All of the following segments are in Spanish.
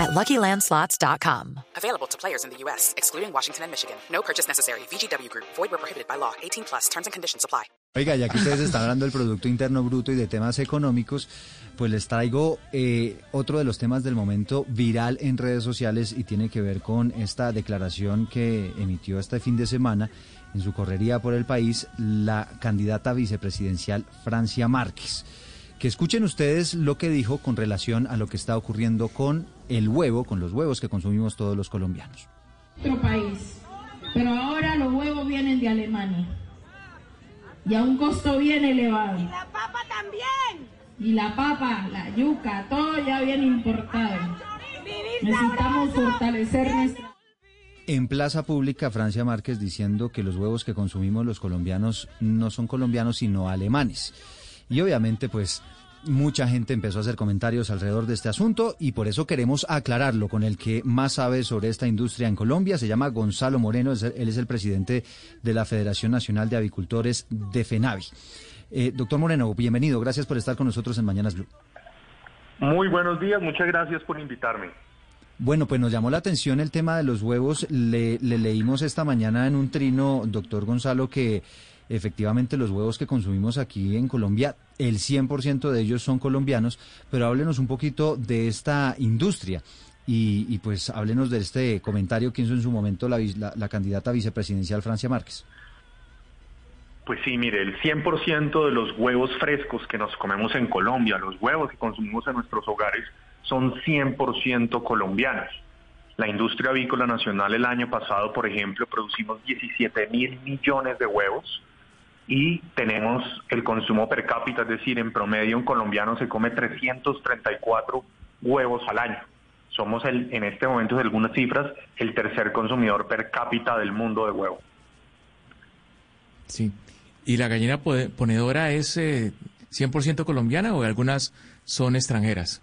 at LuckyLandSlots.com. Available to players in the U.S., excluding Washington and Michigan. No purchase necessary. VGW Group. Void where prohibited by law. 18 plus. Terms and conditions apply. Oiga, ya que ustedes están hablando del Producto Interno Bruto y de temas económicos, pues les traigo eh, otro de los temas del momento viral en redes sociales y tiene que ver con esta declaración que emitió este fin de semana en su correría por el país la candidata vicepresidencial Francia Márquez. Que escuchen ustedes lo que dijo con relación a lo que está ocurriendo con el huevo, con los huevos que consumimos todos los colombianos. Otro país, pero ahora los huevos vienen de Alemania y a un costo bien elevado. Y la papa también. Y la papa, la yuca, todo ya viene importado. Necesitamos fortalecer nuestra... En Plaza Pública, Francia Márquez diciendo que los huevos que consumimos los colombianos no son colombianos, sino alemanes. Y obviamente, pues, mucha gente empezó a hacer comentarios alrededor de este asunto y por eso queremos aclararlo con el que más sabe sobre esta industria en Colombia. Se llama Gonzalo Moreno, él es el presidente de la Federación Nacional de Avicultores de FENAVI. Eh, doctor Moreno, bienvenido. Gracias por estar con nosotros en Mañanas Blue. Muy buenos días, muchas gracias por invitarme. Bueno, pues nos llamó la atención el tema de los huevos. Le, le leímos esta mañana en un trino, doctor Gonzalo, que efectivamente los huevos que consumimos aquí en Colombia, el 100% de ellos son colombianos, pero háblenos un poquito de esta industria. Y, y, pues háblenos de este comentario que hizo en su momento la, la- la candidata vicepresidencial Francia Márquez. Pues sí, mire, el 100% de los huevos frescos que nos comemos en Colombia, los huevos que consumimos en nuestros hogares, son 100% colombianos. La industria avícola nacional el año pasado, por ejemplo, producimos 17 mil millones de huevos y tenemos el consumo per cápita, es decir, en promedio un colombiano se come 334 huevos al año. Somos el, en este momento, de algunas cifras, el tercer consumidor per cápita del mundo de huevo. Sí. ¿Y la gallina ponedora es eh, 100% colombiana o algunas son extranjeras?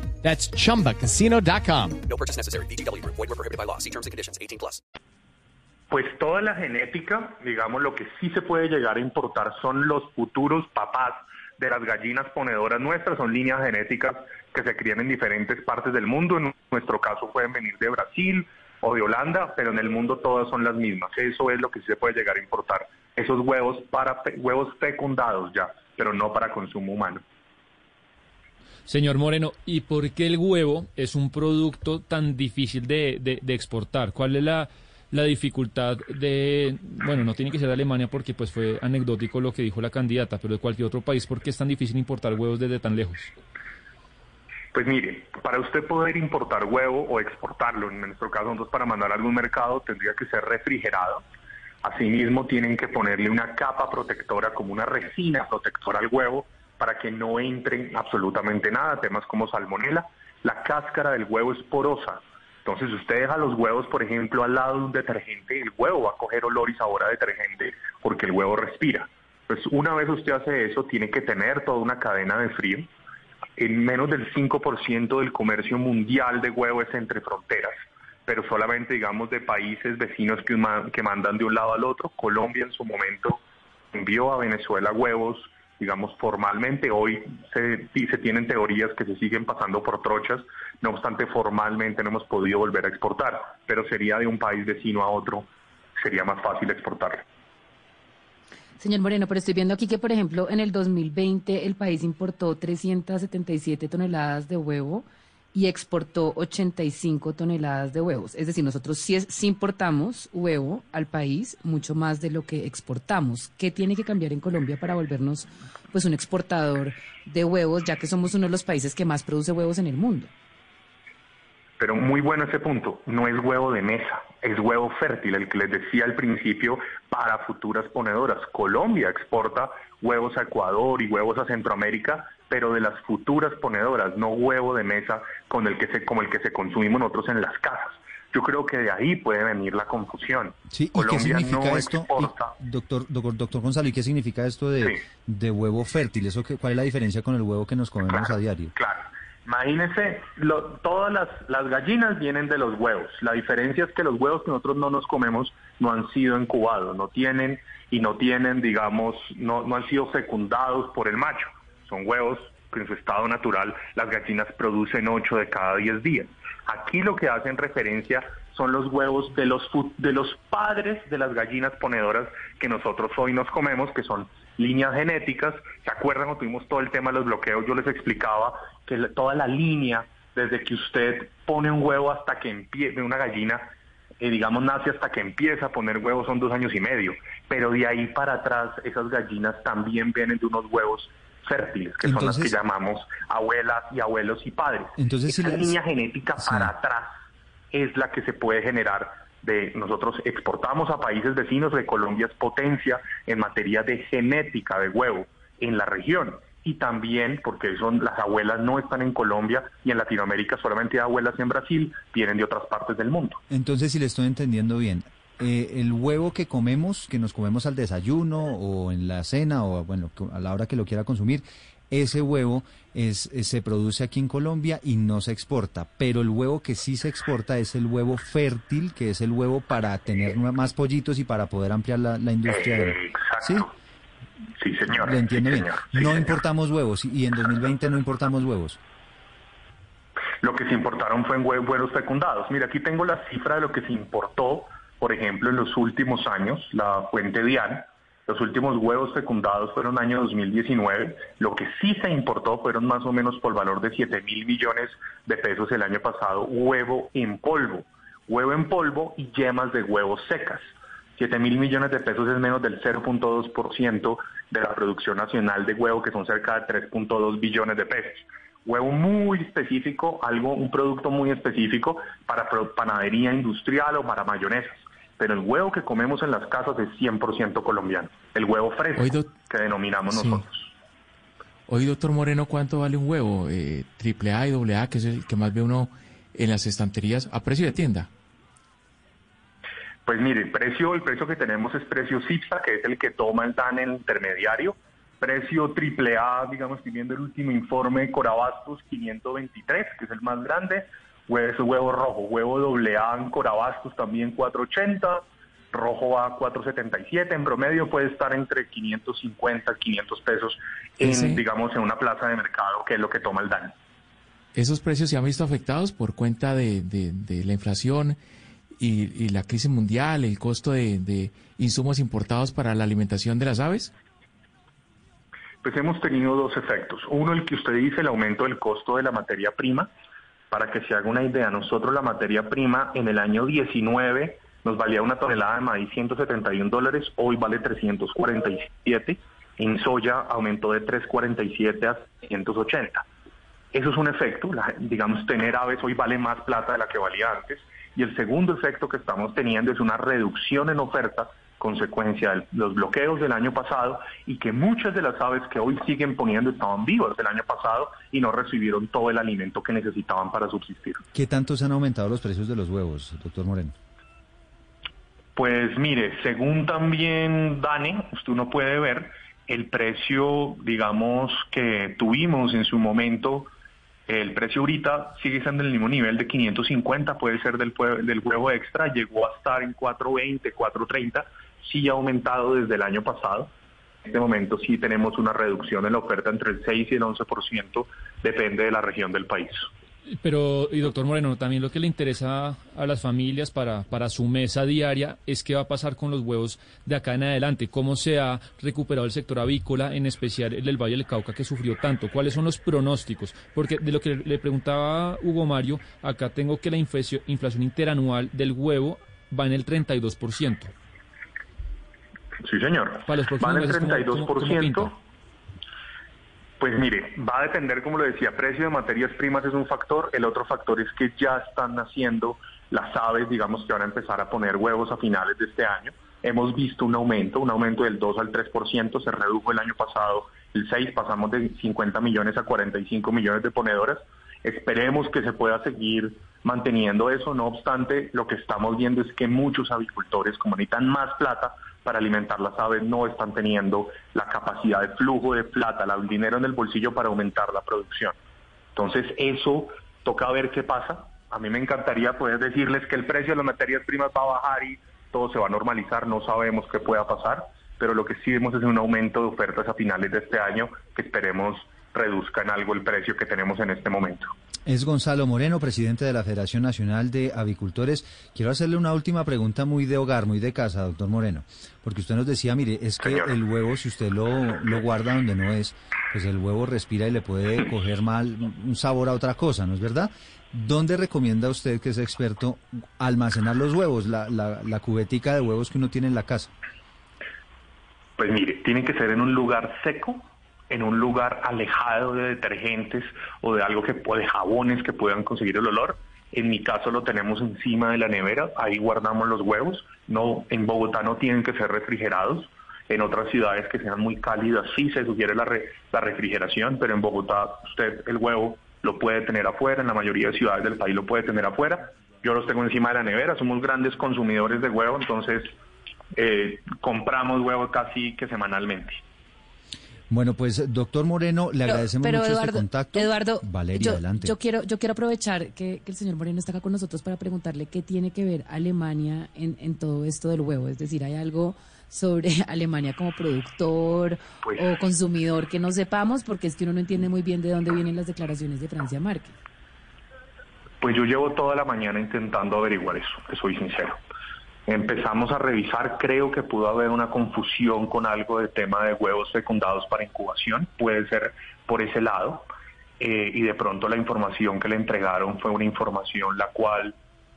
That's chumbacasino.com. No purchase necessary. VGW Group. Void were prohibited by law. See terms and conditions. 18 plus. Pues toda la genética, digamos, lo que sí se puede llegar a importar son los futuros papás de las gallinas ponedoras nuestras, son líneas genéticas que se crían en diferentes partes del mundo, en nuestro caso pueden venir de Brasil o de Holanda, pero en el mundo todas son las mismas, eso es lo que sí se puede llegar a importar, esos huevos para fe- huevos fecundados ya, pero no para consumo humano. Señor Moreno, ¿y por qué el huevo es un producto tan difícil de, de- de exportar? ¿Cuál es la, la dificultad de, bueno, no tiene que ser de Alemania porque pues fue anecdótico lo que dijo la candidata, pero de cualquier otro país, ¿por qué es tan difícil importar huevos desde tan lejos? Pues mire, para usted poder importar huevo o exportarlo, en nuestro caso nosotros para mandar a algún mercado tendría que ser refrigerado. Asimismo tienen que ponerle una capa protectora como una resina protectora al huevo para que no entren absolutamente nada, temas como salmonela. La cáscara del huevo es porosa. Entonces usted deja los huevos, por ejemplo, al lado de un detergente, el huevo va a coger olor y sabor a detergente porque el huevo respira. Pues una vez usted hace eso, tiene que tener toda una cadena de frío en menos del 5% del comercio mundial de huevo es entre fronteras, pero solamente, digamos, de países vecinos que, que mandan de un lado al otro. Colombia en su momento envió a Venezuela huevos, digamos, formalmente. Hoy se, se tienen teorías que se siguen pasando por trochas, no obstante, formalmente no hemos podido volver a exportar, pero sería de un país vecino a otro, sería más fácil exportarlo. Señor Moreno, pero estoy viendo aquí que, por ejemplo, en el 2020 el país importó 377 toneladas de huevo y exportó 85 toneladas de huevos. Es decir, nosotros sí, importamos huevo al país mucho más de lo que exportamos. ¿Qué tiene que cambiar en Colombia para volvernos pues un exportador de huevos, ya que somos uno de los países que más produce huevos en el mundo? Pero muy bueno ese punto, no es huevo de mesa, es huevo fértil, el que les decía al principio, para futuras ponedoras. Colombia exporta huevos a Ecuador y huevos a Centroamérica, pero de las futuras ponedoras, no huevo de mesa con el que se, como el que se consumimos nosotros en las casas. Yo creo que de ahí puede venir la confusión. Sí, ¿y qué Colombia significa no esto? Y, doctor, doctor, doctor Gonzalo, ¿y qué significa esto de, de huevo fértil? ¿Eso qué, ¿Cuál es la diferencia con el huevo que nos comemos a diario? Claro. Imagínense, lo- todas las, las gallinas vienen de los huevos. La diferencia es que los huevos que nosotros no nos comemos no han sido incubados, no tienen y no tienen, digamos, no, no han sido fecundados por el macho. Son huevos que en su estado natural las gallinas producen 8 de cada 10 días. Aquí lo que hacen referencia son los huevos de los, de los padres de las gallinas ponedoras que nosotros hoy nos comemos, que son líneas genéticas. ¿Se acuerdan cuando tuvimos todo el tema de los bloqueos? Yo les explicaba que toda la línea, desde que usted pone un huevo hasta que empiece, una gallina, eh, digamos, nace hasta que empieza a poner huevos son dos años y medio. Pero de ahí para atrás, esas gallinas también vienen de unos huevos fértiles, que son las que llamamos abuelas y abuelos y padres. Entonces, Esa línea genética Sí. para atrás es la que se puede generar de nosotros exportamos a países vecinos de Colombia es potencia en materia de genética de huevo en la región y también porque son las abuelas no están en Colombia y en Latinoamérica solamente hay abuelas en Brasil vienen de otras partes del mundo Entonces, si le estoy entendiendo bien, eh, el huevo que comemos, que nos comemos al desayuno o en la cena o bueno, a la hora que lo quiera consumir, ese huevo es, es- se produce aquí en Colombia y no se exporta. Pero el huevo que sí se exporta es el huevo fértil, que es el huevo para tener más pollitos y para poder ampliar la, la industria. de- ¿Sí? sí señor Lo entiendo sí, bien. señor, sí, no señor. importamos huevos y- en 2020 no importamos huevos. Lo que se importaron fue en hue- huevos fecundados. Mira, aquí tengo la cifra de lo que se importó, por ejemplo, en los últimos años, la fuente DIAN. Los últimos huevos fecundados fueron año 2019. Lo que sí se importó fueron más o menos por valor de 7 mil millones de pesos el año pasado, huevo en polvo. Huevo en polvo y yemas de huevos secas. 7 mil millones de pesos es menos del 0.2% de la producción nacional de huevo, que son cerca de 3.2 billones de pesos. Huevo muy específico, algo, un producto muy específico para panadería industrial o para mayonesas. Pero el huevo que comemos en las casas es 100% colombiano. El huevo fresco, que denominamos Sí. nosotros. Hoy, doctor Moreno, ¿cuánto vale un huevo? Eh, triple A y doble A, que es el que más ve uno en las estanterías a precio de tienda. Pues mire, el precio, el precio que tenemos es precio CIPSA, que es el que toma el DAN el intermediario. Precio triple A, digamos, estoy viendo el último informe Corabastos 523, que es el más grande. Huevo, es huevo rojo, huevo doble A en Corabastos también 480, rojo A 477. En promedio puede estar entre 550 500 pesos en, Ese- digamos, en una plaza de mercado, que es lo que toma el DAN. ¿Esos precios se han visto afectados por cuenta de, de- de la inflación y, y la crisis mundial, el costo de, de insumos importados para la alimentación de las aves? Pues hemos tenido dos efectos. Uno, el que usted dice, el aumento del costo de la materia prima. Para que se haga una idea, nosotros la materia prima en el año 19 nos valía una tonelada de maíz 171 dólares, hoy vale 347. En soya aumentó de 347 a 180. Eso es un efecto, la- digamos, tener aves hoy vale más plata de la que valía antes. Y el segundo efecto que estamos teniendo es una reducción en oferta consecuencia de los bloqueos del año pasado y que muchas de las aves que hoy siguen poniendo estaban vivas el año pasado y no recibieron todo el alimento que necesitaban para subsistir. ¿Qué tanto se han aumentado los precios de los huevos, doctor Moreno? Pues mire, según también Dane, usted no puede ver el precio, digamos, que tuvimos en su momento, el precio ahorita sigue siendo en el mismo nivel de 550, puede ser del, del huevo extra, llegó a estar en 420, 430, sí ha aumentado desde el año pasado. En este momento sí tenemos una reducción en la oferta entre el 6 y el 11%, depende de la región del país. Pero, y doctor Moreno, también lo que le interesa a las familias para, para su mesa diaria es qué va a pasar con los huevos de acá en adelante, cómo se ha recuperado el sector avícola, en especial el del Valle del Cauca que sufrió tanto, cuáles son los pronósticos, porque de lo que le preguntaba Hugo Mario, acá tengo que la inflación, interanual del huevo va en el 32%. Sí, señor. Para los Va en el próximos meses, ¿cómo- cómo- cómo 32%. Pues mire, va a depender, como lo decía, precio de materias primas es un factor, el otro factor es que ya están naciendo las aves, digamos que van a empezar a poner huevos a finales de este año. Hemos visto un aumento, un aumento del 2 al 3%, se redujo el año pasado el 6, pasamos de 50 millones a 45 millones de ponedoras. Esperemos que se pueda seguir manteniendo eso, no obstante, lo que estamos viendo es que muchos avicultores, como necesitan más plata para alimentar las aves, no están teniendo la capacidad de flujo de plata, la- el dinero en el bolsillo para aumentar la producción. Entonces, eso toca ver qué pasa. A mí me encantaría poder decirles que el precio de las materias primas va a bajar y todo se va a normalizar, no sabemos qué pueda pasar, pero lo que sí vemos es un aumento de ofertas a finales de este año que esperemos reduzca en algo el precio que tenemos en este momento. Es Gonzalo Moreno, presidente de la Federación Nacional de Avicultores. Quiero hacerle una última pregunta muy de hogar, muy de casa, doctor Moreno, porque usted nos decía, mire, es que Señor. el huevo, si usted lo, lo guarda donde no es, pues el huevo respira y le puede coger mal un sabor a otra cosa, ¿no es verdad? ¿Dónde recomienda usted, que es experto, almacenar los huevos, la, la, la cubetica de huevos que uno tiene en la casa? Pues mire, tiene que ser en un lugar seco, en un lugar alejado de detergentes o de algo que de jabones que puedan conseguir el olor. En mi caso lo tenemos encima de la nevera, ahí guardamos los huevos. No, en Bogotá no tienen que ser refrigerados. En otras ciudades que sean muy cálidas sí se sugiere la, re- la refrigeración, pero en Bogotá usted el huevo lo puede tener afuera, en la mayoría de ciudades del país lo puede tener afuera. Yo los tengo encima de la nevera, somos grandes consumidores de huevo, entonces eh, compramos huevo casi que semanalmente. Bueno, pues, doctor Moreno, le Pero- agradecemos pero mucho Eduardo, este contacto. Eduardo, Valeria, yo, adelante. yo quiero, yo quiero aprovechar que, que el señor Moreno está acá con nosotros para preguntarle qué tiene que ver Alemania en, en todo esto del huevo. Es decir, ¿hay algo sobre Alemania como productor Pues- o consumidor que no sepamos? Porque es que uno no entiende muy bien de dónde vienen las declaraciones de Francia Márquez. Pues yo llevo toda la mañana intentando averiguar eso, te soy sincero. Empezamos a revisar, creo que pudo haber una confusión con algo de tema de huevos fecundados para incubación, puede ser por ese lado, eh, y de pronto la información que le entregaron fue una información la cual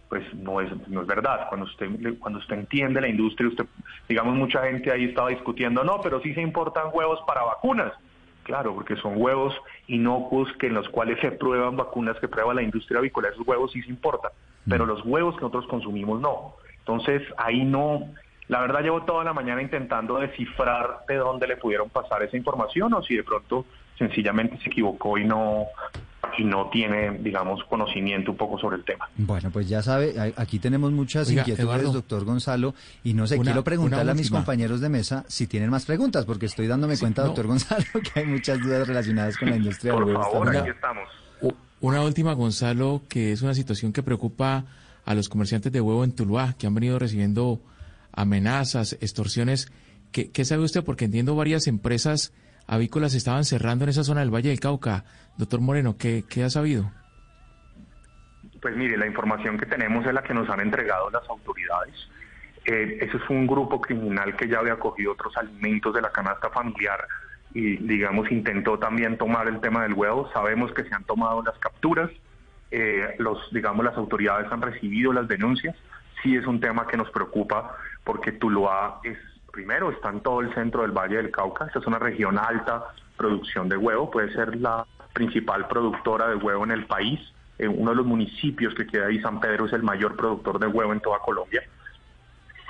pues no es, no es verdad. Cuando usted, cuando usted entiende la industria, usted, digamos, mucha gente ahí estaba discutiendo, no, pero sí se importan huevos para vacunas. Claro, porque son huevos inocuos que en los cuales se prueban vacunas que prueba la industria avícola. Esos huevos sí se importan, pero los huevos que nosotros consumimos no. Entonces ahí no, la verdad llevo toda la mañana intentando descifrar de dónde le pudieron pasar esa información o si de pronto sencillamente se equivocó y no y no tiene, digamos, conocimiento un poco sobre el tema. Bueno, pues ya sabe, aquí tenemos muchas Oiga, inquietudes, Eduardo. doctor Gonzalo, y no sé, Una- quiero preguntarle a mis compañeros de mesa si tienen más preguntas, porque estoy dándome Sí, cuenta, no. doctor Gonzalo, que hay muchas dudas relacionadas con la industria del Por favor, aquí estamos. Una última, Gonzalo, que es una situación que preocupa a los comerciantes de huevo en Tuluá, que han venido recibiendo amenazas, extorsiones. ¿Qué, sabe usted? Porque entiendo varias empresas avícolas estaban cerrando en esa zona del Valle del Cauca. Doctor Moreno, ¿qué, ha sabido? Pues mire, la información que tenemos es la que nos han entregado las autoridades. Eh, ese fue un grupo criminal que ya había cogido otros alimentos de la canasta familiar y, digamos, intentó también tomar el tema del huevo. Sabemos que se han tomado las capturas, eh, los, digamos, las autoridades han recibido las denuncias. Sí es un tema que nos preocupa porque Tuluá es, primero, está en todo el centro del Valle del Cauca. Esta es una región alta producción de huevo, puede ser la principal productora de huevo en el país. Eh, uno de los municipios que queda ahí, San Pedro, es el mayor productor de huevo en toda Colombia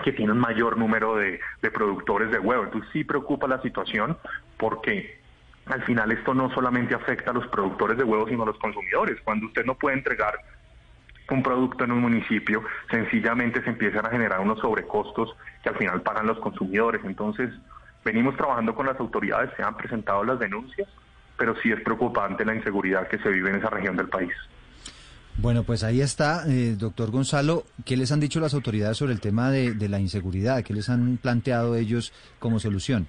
que tiene un mayor número de, de productores de huevo. Entonces sí preocupa la situación porque al final esto no solamente afecta a los productores de huevos, sino a los consumidores. Cuando usted no puede entregar un producto en un municipio, sencillamente se empiezan a generar unos sobrecostos que al final pagan los consumidores. Entonces, venimos trabajando con las autoridades, se han presentado las denuncias, pero sí es preocupante la inseguridad que se vive en esa región del país. Bueno, pues ahí está, eh, doctor Gonzalo. ¿Qué les han dicho las autoridades sobre el tema de, de la inseguridad? ¿Qué les han planteado ellos como solución?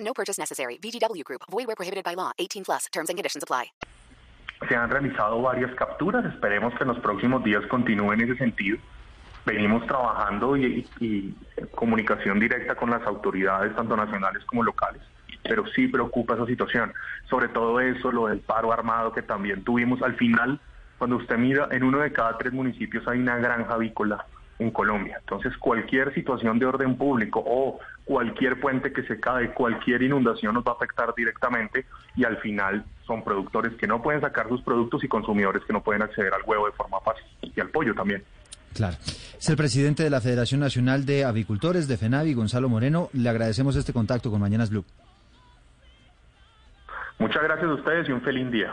No purchase necessary. VGW Group. Void where prohibited by law. 18 plus. Terms and conditions apply. Se han realizado varias capturas. Esperemos que en los próximos días continúe en ese sentido. Venimos trabajando y, y comunicación directa con las autoridades, tanto nacionales como locales pero sí preocupa esa situación. Sobre todo eso, lo del paro armado que también tuvimos. Al final, cuando usted mira, en uno de cada tres municipios hay una granja avícola en Colombia. Entonces, cualquier situación de orden público o cualquier puente que se cae, cualquier inundación nos va a afectar directamente y al final son productores que no pueden sacar sus productos y consumidores que no pueden acceder al huevo de forma fácil y al pollo también. Claro. Es el presidente de la Federación Nacional de Avicultores de FENAVI, Gonzalo Moreno. Le agradecemos este contacto con Mañanas Blue. Muchas gracias a ustedes y un feliz día.